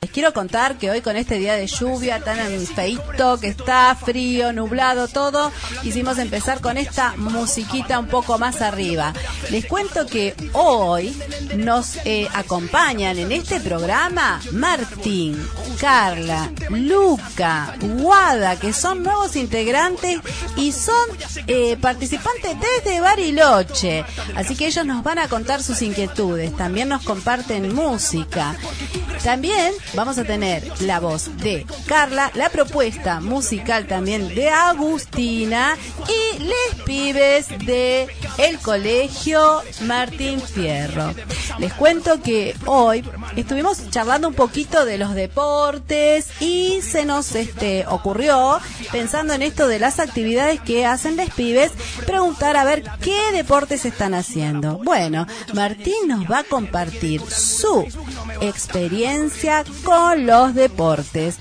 Les quiero contar que hoy con este día de lluvia tan feito, que está frío, nublado, todo, quisimos empezar con esta musiquita un poco más arriba. Les cuento que hoy nos eh, acompañan en este programa Martín, Carla, Luca, Guada, que son nuevos integrantes y son eh, participantes desde Bariloche. Así que ellos nos van a contar sus inquietudes, también nos comparten música. También vamos a tener la voz de Carla, la propuesta musical también de Agustina y les pibes de el colegio Martín Fierro. Les cuento que hoy estuvimos charlando un poquito de los deportes y se nos este ocurrió pensando en esto de las actividades que hacen les pibes, preguntar a ver qué deportes están haciendo. Bueno, Martín nos va a compartir su experiencia con los deportes.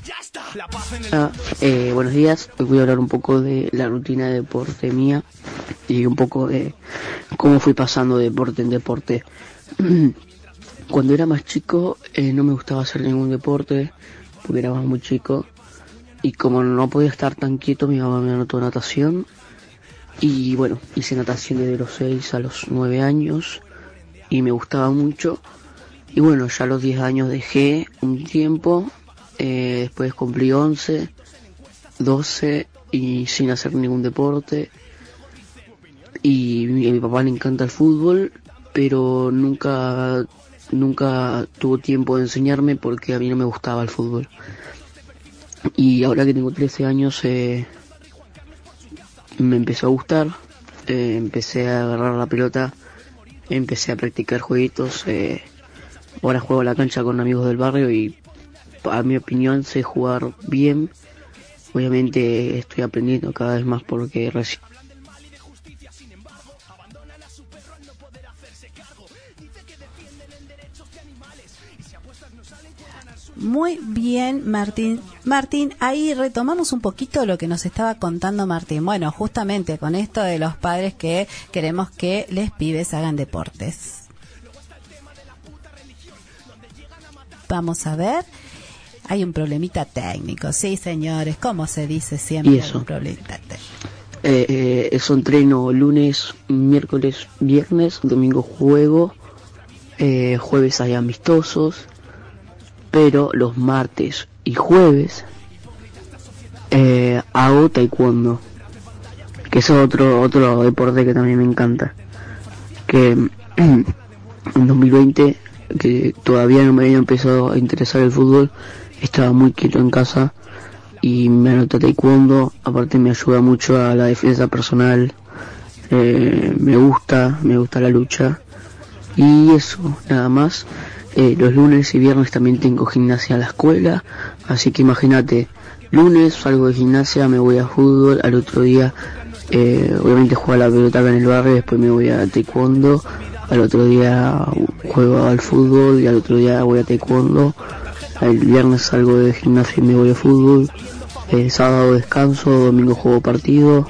Ah, eh, buenos días, hoy voy a hablar un poco de la rutina de deporte mía y un poco de cómo fui pasando de deporte en deporte. Cuando era más chico eh, no me gustaba hacer ningún deporte porque era más muy chico y como no podía estar tan quieto mi mamá me anotó natación y bueno, hice natación desde los 6 a los 9 años y me gustaba mucho y bueno, ya a los 10 años dejé un tiempo, eh, después cumplí 11, 12 y sin hacer ningún deporte. Y a mi papá le encanta el fútbol, pero nunca, nunca tuvo tiempo de enseñarme porque a mí no me gustaba el fútbol. Y ahora que tengo 13 años eh, me empezó a gustar, eh, empecé a agarrar la pelota, empecé a practicar jueguitos. Eh, Ahora juego la cancha con amigos del barrio y a mi opinión sé jugar bien. Obviamente estoy aprendiendo cada vez más porque recién Muy bien, Martín. Martín, ahí retomamos un poquito lo que nos estaba contando Martín. Bueno, justamente con esto de los padres que queremos que les pibes hagan deportes. Vamos a ver. Hay un problemita técnico, sí, señores, como se dice siempre, ¿Y eso? un problemita técnico. Eh, eh, eso entreno lunes, miércoles, viernes, domingo juego, eh, jueves hay amistosos, pero los martes y jueves eh, hago taekwondo, que es otro otro deporte que también me encanta. Que en 2020 que todavía no me había empezado a interesar el fútbol, estaba muy quieto en casa y me anoté a taekwondo, aparte me ayuda mucho a la defensa personal, eh, me gusta, me gusta la lucha y eso, nada más. Eh, los lunes y viernes también tengo gimnasia en la escuela, así que imagínate, lunes salgo de gimnasia, me voy a fútbol, al otro día eh, obviamente juego a la pelota en el barrio, después me voy a taekwondo, al otro día juego al fútbol y al otro día voy a taekwondo, el viernes salgo de gimnasia y me voy a fútbol, el sábado descanso, domingo juego partido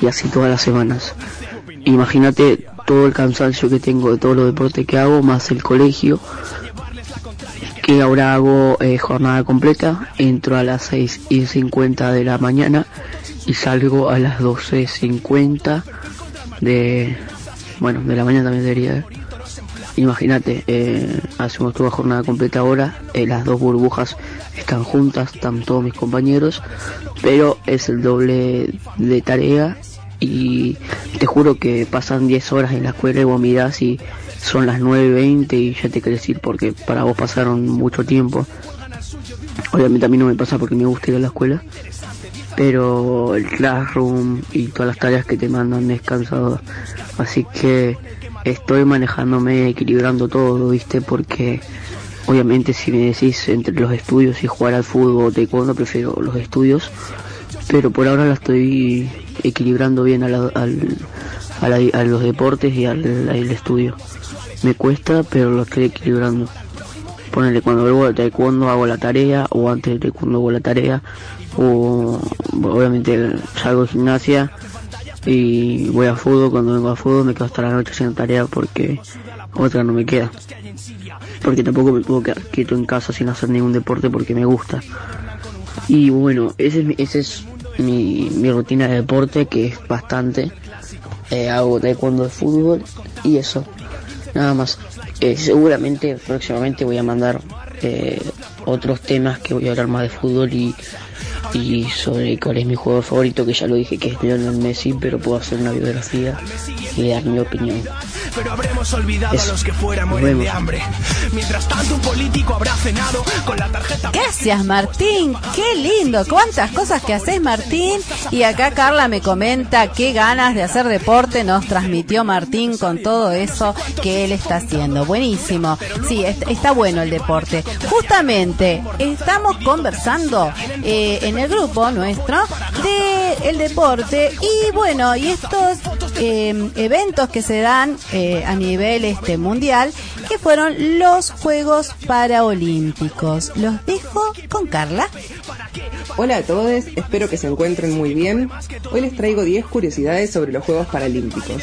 y así todas las semanas. Imagínate todo el cansancio que tengo de todos los deportes que hago, más el colegio, que ahora hago eh, jornada completa, entro a las 6 y 50 de la mañana y salgo a las 12.50 de, bueno, de la mañana también debería. Imagínate, eh, hacemos toda jornada completa ahora, eh, las dos burbujas están juntas, están todos mis compañeros, pero es el doble de tarea y te juro que pasan 10 horas en la escuela y vos mirás y son las 9.20 y ya te querés ir porque para vos pasaron mucho tiempo. Obviamente a mí no me pasa porque me gusta ir a la escuela, pero el classroom y todas las tareas que te mandan es cansador. Así que estoy manejándome, equilibrando todo, ¿viste? Porque obviamente si me decís entre los estudios y jugar al fútbol o taekwondo, prefiero los estudios. Pero por ahora la estoy equilibrando bien a, la- al- a, la- a los deportes y al, estudio. Me cuesta, pero lo estoy equilibrando. Ponele, cuando vuelvo de taekwondo hago la tarea, o antes de taekwondo hago la tarea, o obviamente salgo de gimnasia y voy a fútbol, cuando vengo a fútbol me quedo hasta la noche haciendo tarea porque otra no me queda. porque tampoco me puedo quedar quieto en casa sin hacer ningún deporte porque me gusta. Y bueno, ese es, mi, ese es mi, mi rutina de deporte, que es bastante. Eh, hago taekwondo de fútbol y eso, nada más. Eh, seguramente próximamente voy a mandar eh, otros temas que voy a hablar más de fútbol y, y sobre cuál es mi jugador favorito, que ya lo dije que es Lionel Messi, pero puedo hacer una biografía y dar mi opinión. Pero habremos olvidado a los que fuera mueren de hambre. Mientras tanto, un político habrá cenado con la tarjeta. Gracias, Martín. Qué lindo. Cuántas cosas que haces, Martín. Y acá Carla me comenta qué ganas de hacer deporte nos transmitió Martín con todo eso que él está haciendo. Buenísimo. Sí, está bueno el deporte. Justamente, estamos conversando eh, en el grupo nuestro de el deporte y bueno, y estos eh, eventos que se dan eh, a nivel este mundial, que fueron los Juegos Paraolímpicos. Los dejo con Carla. Hola a todos, espero que se encuentren muy bien. Hoy les traigo 10 curiosidades sobre los Juegos Paralímpicos.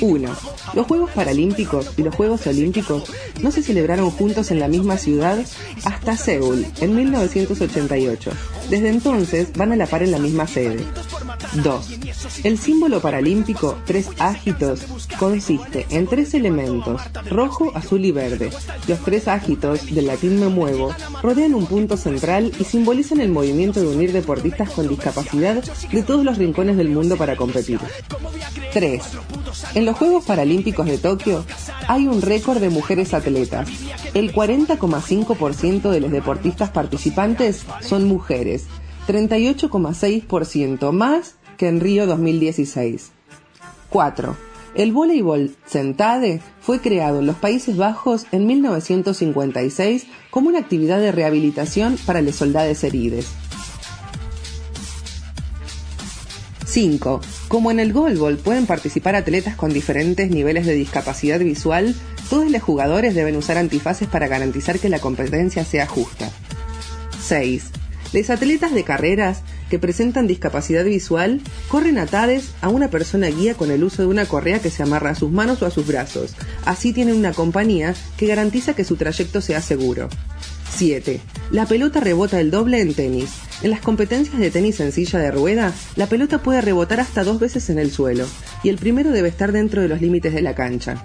1. Los Juegos Paralímpicos y los Juegos Olímpicos no se celebraron juntos en la misma ciudad hasta Seúl, en 1988. Desde entonces van a la par en la misma sede. 2. El símbolo paralímpico, tres ágitos, consiste en tres elementos, rojo, azul y verde. Los tres ágitos, del latín me muevo, rodean un punto central y simbolizan el movimiento de unir deportistas con discapacidad de todos los rincones del mundo para competir. 3. En los Juegos Paralímpicos de Tokio hay un récord de mujeres atletas. El 40,5% de los deportistas participantes son mujeres, 38,6% más que en Río 2016. 4. El voleibol sentade fue creado en los Países Bajos en 1956 como una actividad de rehabilitación para los soldados heridos. 5. Como en el goalball pueden participar atletas con diferentes niveles de discapacidad visual, todos los jugadores deben usar antifaces para garantizar que la competencia sea justa. 6. Los atletas de carreras que presentan discapacidad visual corren atados a una persona guía con el uso de una correa que se amarra a sus manos o a sus brazos. Así tienen una compañía que garantiza que su trayecto sea seguro. 7. La pelota rebota el doble en tenis. En las competencias de tenis en silla de rueda, la pelota puede rebotar hasta dos veces en el suelo, y el primero debe estar dentro de los límites de la cancha.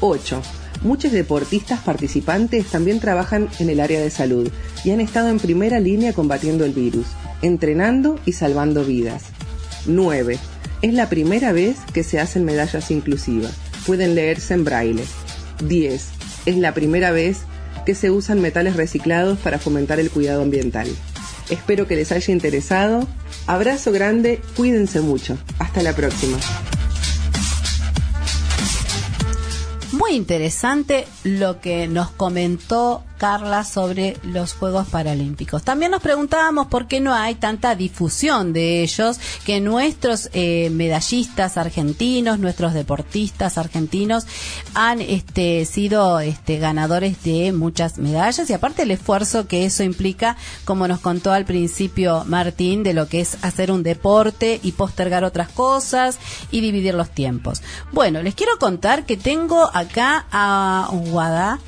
8. Muchos deportistas participantes también trabajan en el área de salud y han estado en primera línea combatiendo el virus, entrenando y salvando vidas. 9. Es la primera vez que se hacen medallas inclusivas. Pueden leerse en braille. 10. Es la primera vez que se usan metales reciclados para fomentar el cuidado ambiental. Espero que les haya interesado. Abrazo grande, cuídense mucho. Hasta la próxima. Muy interesante lo que nos comentó Carla sobre los Juegos Paralímpicos. También nos preguntábamos por qué no hay tanta difusión de ellos, que nuestros eh, medallistas argentinos, nuestros deportistas argentinos han este, sido este, ganadores de muchas medallas y aparte el esfuerzo que eso implica, como nos contó al principio Martín, de lo que es hacer un deporte y postergar otras cosas y dividir los tiempos. Bueno, les quiero contar que tengo acá a Guada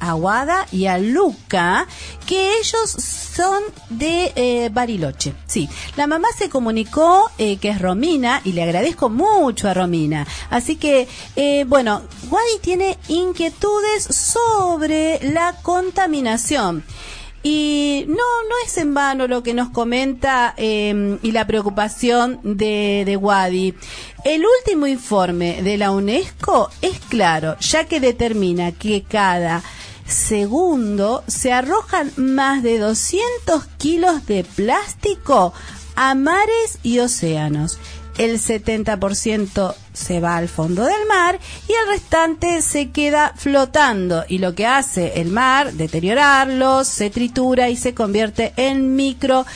Aguada y a Luca, que ellos son de eh, Bariloche. Sí, la mamá se comunicó eh, que es Romina y le agradezco mucho a Romina. Así que, eh, bueno, Wadi tiene inquietudes sobre la contaminación. Y no, no es en vano lo que nos comenta em, y la preocupación de, de Wadi. El último informe de la UNESCO es claro, ya que determina que cada segundo se arrojan más de 200 kilos de plástico a mares y océanos. El 70% se va al fondo del mar y el restante se queda flotando y lo que hace el mar, deteriorarlo, se tritura y se convierte en micro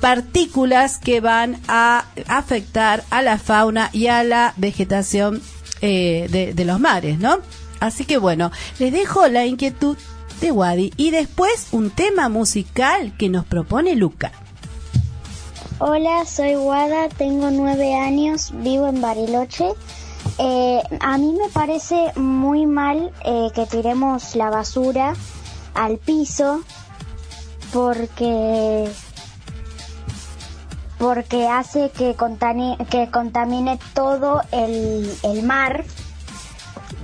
partículas que van a afectar a la fauna y a la vegetación eh, de, de los mares, ¿no? Así que bueno, les dejo la inquietud de Wadi y después un tema musical que nos propone Luca. Hola, soy Wada, tengo nueve años, vivo en Bariloche Eh, a mí me parece muy mal eh, que tiremos la basura al piso porque porque hace que, que contamine todo el, el, mar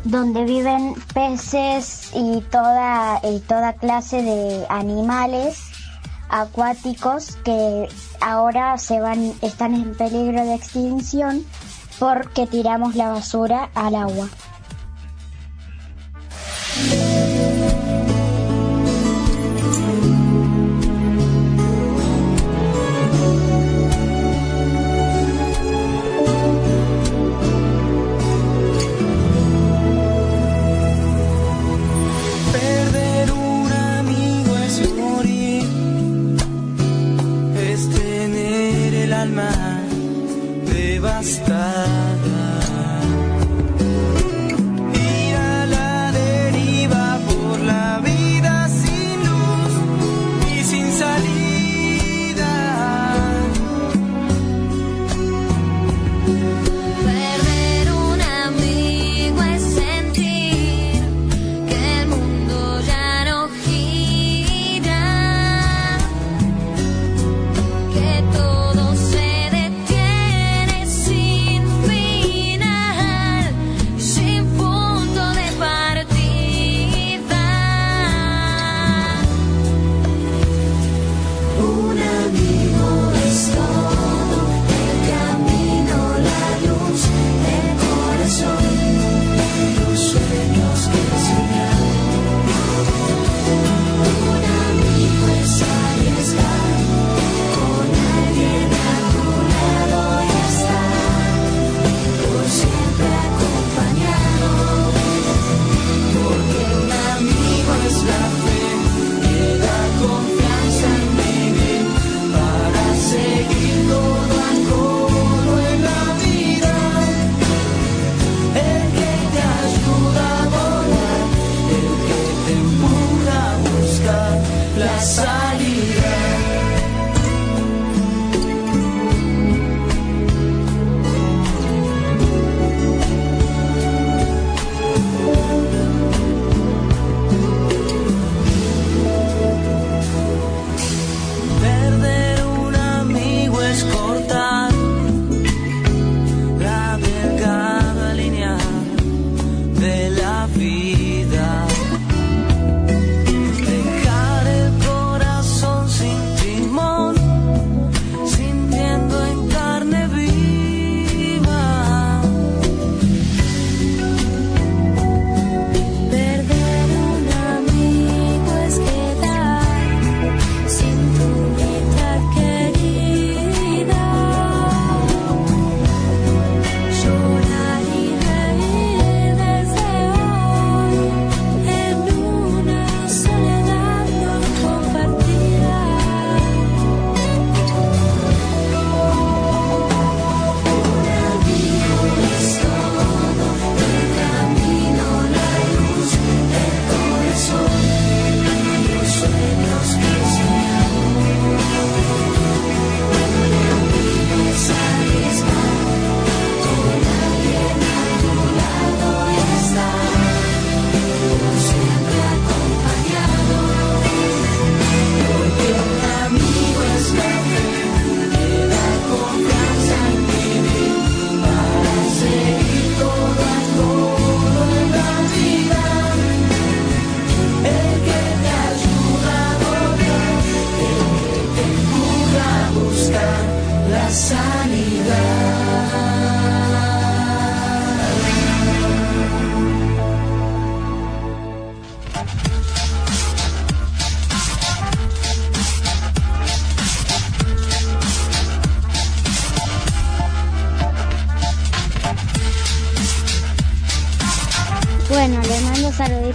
donde viven peces y toda, y toda clase de animales acuáticos que ahora se van, están en peligro de extinción porque tiramos la basura al agua. está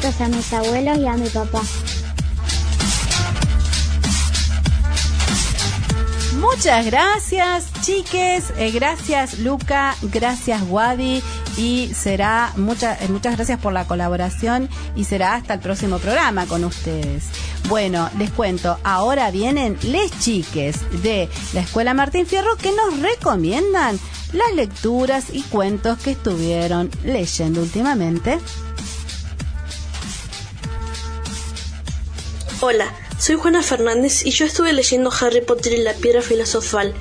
a mis abuelos y a mi papá. Muchas gracias, chiques. Eh, gracias, Luca. Gracias, Wadi. Y será muchas eh, muchas gracias por la colaboración y será hasta el próximo programa con ustedes. Bueno, les cuento, ahora vienen les chiques de la Escuela Martín Fierro que nos recomiendan las lecturas y cuentos que estuvieron leyendo últimamente. Hola, soy Juana Fernández y yo estuve leyendo Harry Potter y la piedra filosofal.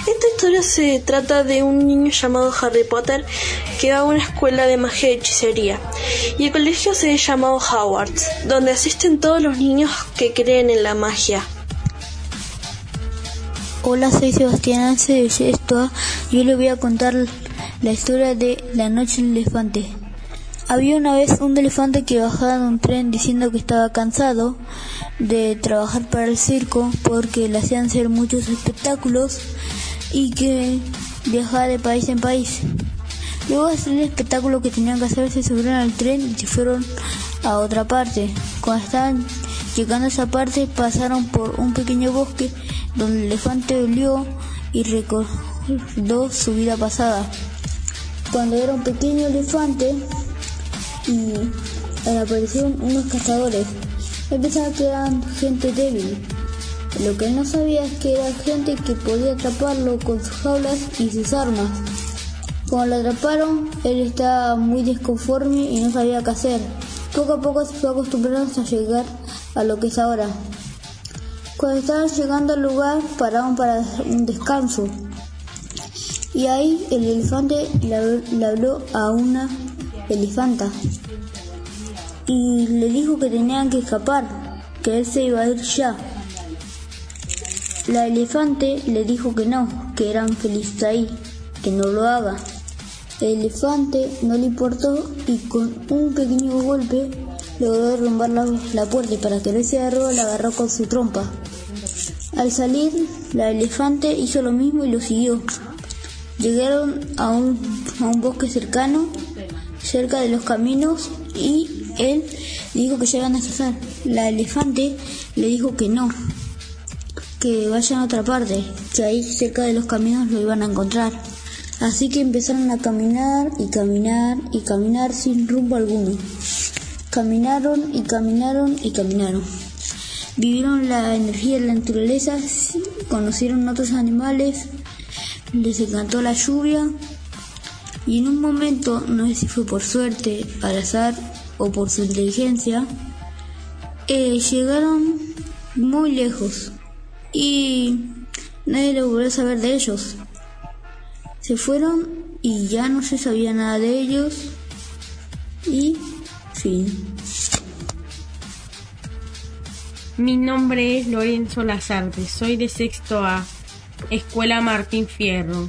Esta historia se trata de un niño llamado Harry Potter que va a una escuela de magia y hechicería. Y el colegio se ha llamado Hogwarts, donde asisten todos los niños que creen en la magia. Hola, soy Sebastián Anse de Yestoa. Yo le voy a contar la historia de La Noche del Elefante. Había una vez un elefante que bajaba de un tren diciendo que estaba cansado de trabajar para el circo porque le hacían hacer muchos espectáculos y que viajaba de país en país. Luego de hacer el espectáculo que tenían que hacer, se subieron al tren y se fueron a otra parte. Cuando estaban llegando a esa parte, pasaron por un pequeño bosque donde el elefante olió y recordó su vida pasada. Cuando era un pequeño elefante, y aparecieron unos cazadores. Él pensaba que eran gente débil. Lo que él no sabía es que era gente que podía atraparlo con sus jaulas y sus armas. Cuando lo atraparon, él estaba muy desconforme y no sabía qué hacer. Poco a poco se fue acostumbrando a llegar a lo que es ahora. Cuando estaban llegando al lugar, pararon para un descanso. Y ahí el elefante le habló a una elefanta y le dijo que tenían que escapar, que él se iba a ir ya. La elefante le dijo que no, que eran felices ahí, que no lo haga. El elefante no le importó y con un pequeño golpe logró derrumbar la, la puerta y para que no se agarró la agarró con su trompa. Al salir, la elefante hizo lo mismo y lo siguió. Llegaron a un, a un bosque cercano cerca de los caminos y él dijo que llegan a cazar. La elefante le dijo que no, que vayan a otra parte, que ahí cerca de los caminos lo iban a encontrar. Así que empezaron a caminar y caminar y caminar sin rumbo alguno. Caminaron y caminaron y caminaron. Vivieron la energía de la naturaleza, conocieron otros animales, les encantó la lluvia y en un momento, no sé si fue por suerte, al azar o por su inteligencia, eh, llegaron muy lejos y nadie lo volvió a saber de ellos. Se fueron y ya no se sabía nada de ellos y fin. Mi nombre es Lorenzo Lazarte, soy de sexto A, Escuela Martín Fierro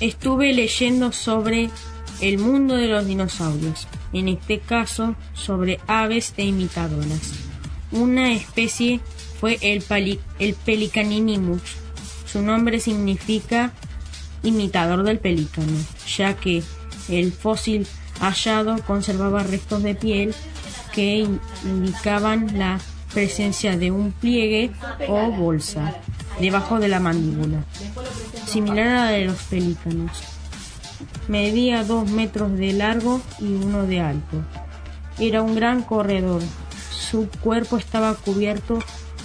estuve leyendo sobre el mundo de los dinosaurios, en este caso sobre aves e imitadoras. Una especie fue el, el Pelicaninimus. Su nombre significa imitador del pelícano, ya que el fósil hallado conservaba restos de piel que indicaban la presencia de un pliegue o bolsa debajo de la mandíbula similar a la de los pelícanos. Medía dos metros de largo y uno de alto. Era un gran corredor. Su cuerpo estaba cubierto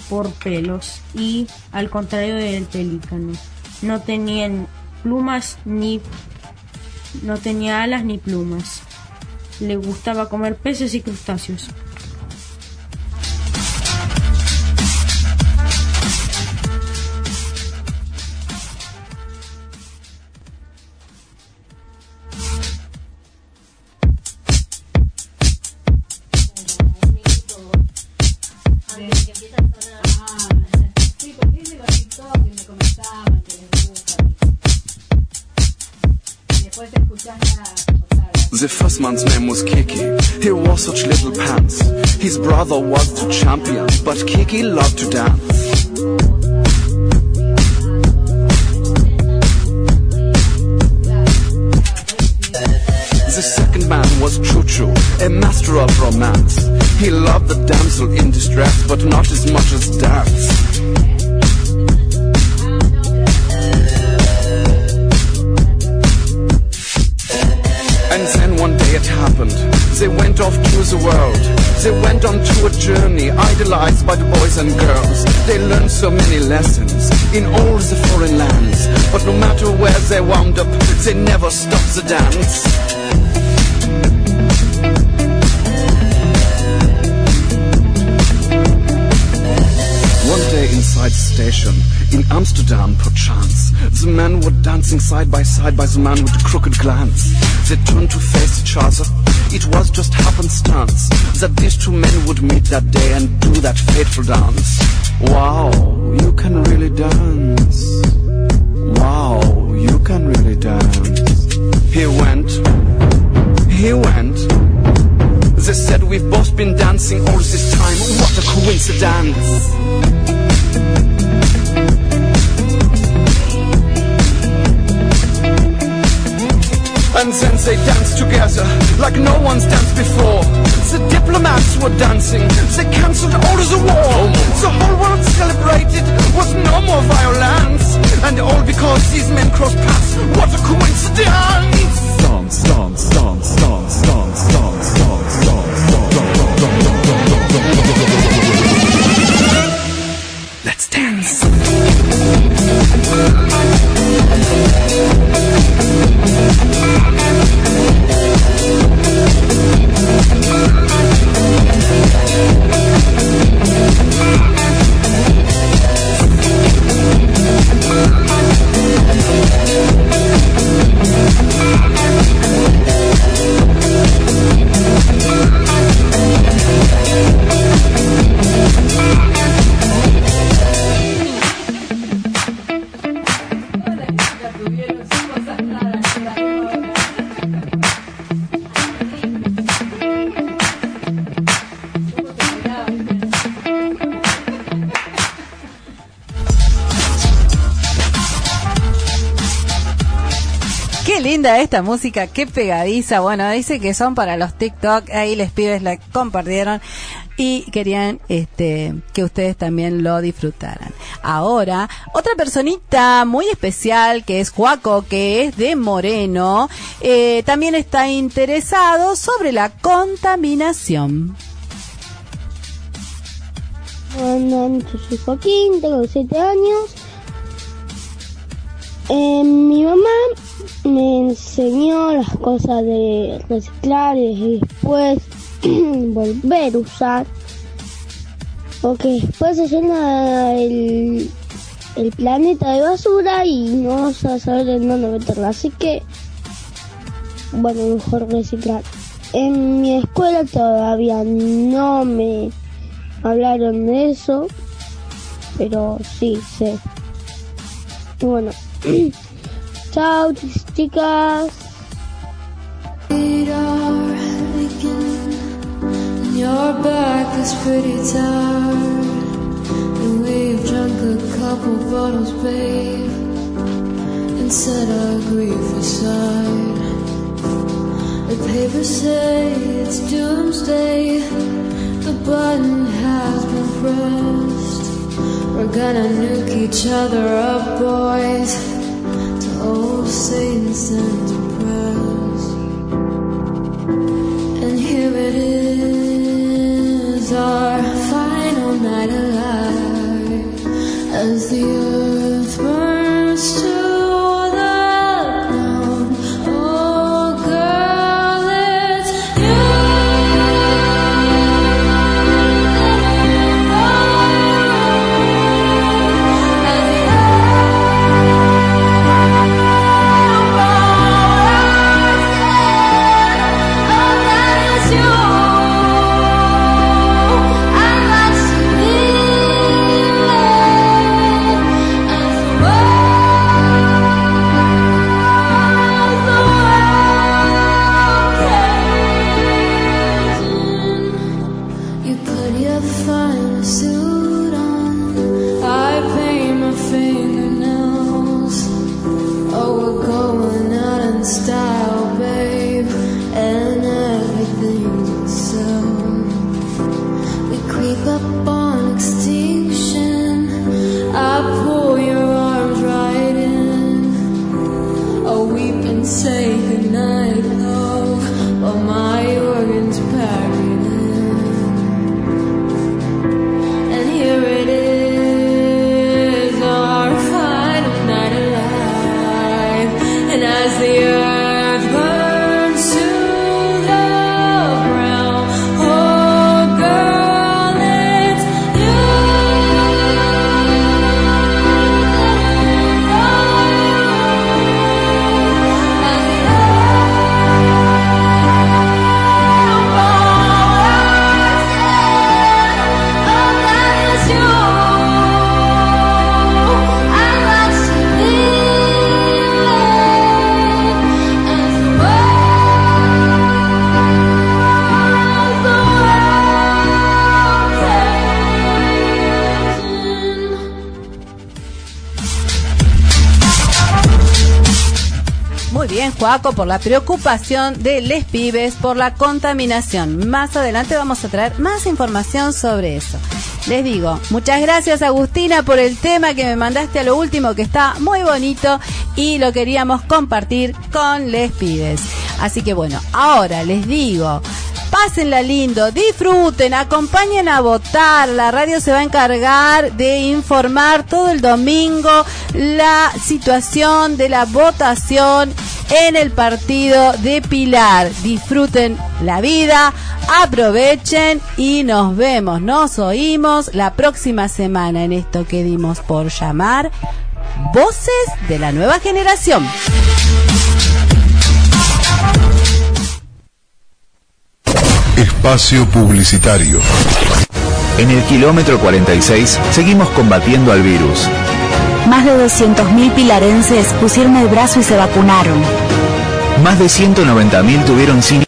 por pelos y, al contrario del pelícano, no tenía plumas ni no tenía alas ni plumas. Le gustaba comer peces y crustáceos. Was Kiki. He wore such little pants. His brother was the champion, but Kiki loved to dance. The second man was Choo, a master of romance. He loved the damsel in distress, but not as much as dance. The world. They went on to a journey idolized by the boys and girls. They learned so many lessons in all the foreign lands. But no matter where they wound up, they never stopped the dance. One day inside station in Amsterdam, perchance. The men were dancing side by side by the man with the crooked glance. They turned to face each other. It was just happenstance that these two men would meet that day and do that fateful dance. Wow, you can really dance. Wow, you can really dance. He went. He went. They said we've both been dancing all this time. What a coincidence. And then they danced together like no one's danced before. The diplomats were dancing, they cancelled all of the war. The whole world celebrated, was no more violence. And all because these men crossed esta música, qué pegadiza. Bueno, dice que son para los TikTok, ahí les pibes la compartieron y querían este que ustedes también lo disfrutaran. Ahora, otra personita muy especial que es Juaco, que es de Moreno, eh, también está interesado sobre la contaminación. Bueno, soy Joaquín, tengo 7 años. Eh, mi mamá me enseñó las cosas de reciclar y después volver a usar. Porque después se llena el, el planeta de basura y no vamos a saber en dónde meterla. Así que, bueno, mejor reciclar. En mi escuela todavía no me hablaron de eso, pero sí sé. bueno. Chao, chicas. Your back is pretty tired. And we've drunk a couple bottles, babe. And set our grief aside. The papers say it's doomsday. The button has been pressed. We're gonna nuke each other up, boys innocent Por la preocupación de les pibes por la contaminación. Más adelante vamos a traer más información sobre eso. Les digo, muchas gracias Agustina por el tema que me mandaste a lo último que está muy bonito y lo queríamos compartir con les pibes. Así que bueno, ahora les digo, pásenla lindo, disfruten, acompañen a votar. La radio se va a encargar de informar todo el domingo la situación de la votación en el partido de Pilar. Disfruten la vida, aprovechen y nos vemos, nos oímos la próxima semana en esto que dimos por llamar Voces de la Nueva Generación. Espacio Publicitario. En el kilómetro 46 seguimos combatiendo al virus. Más de 200.000 pilarenses pusieron el brazo y se vacunaron. Más de 190.000 tuvieron sin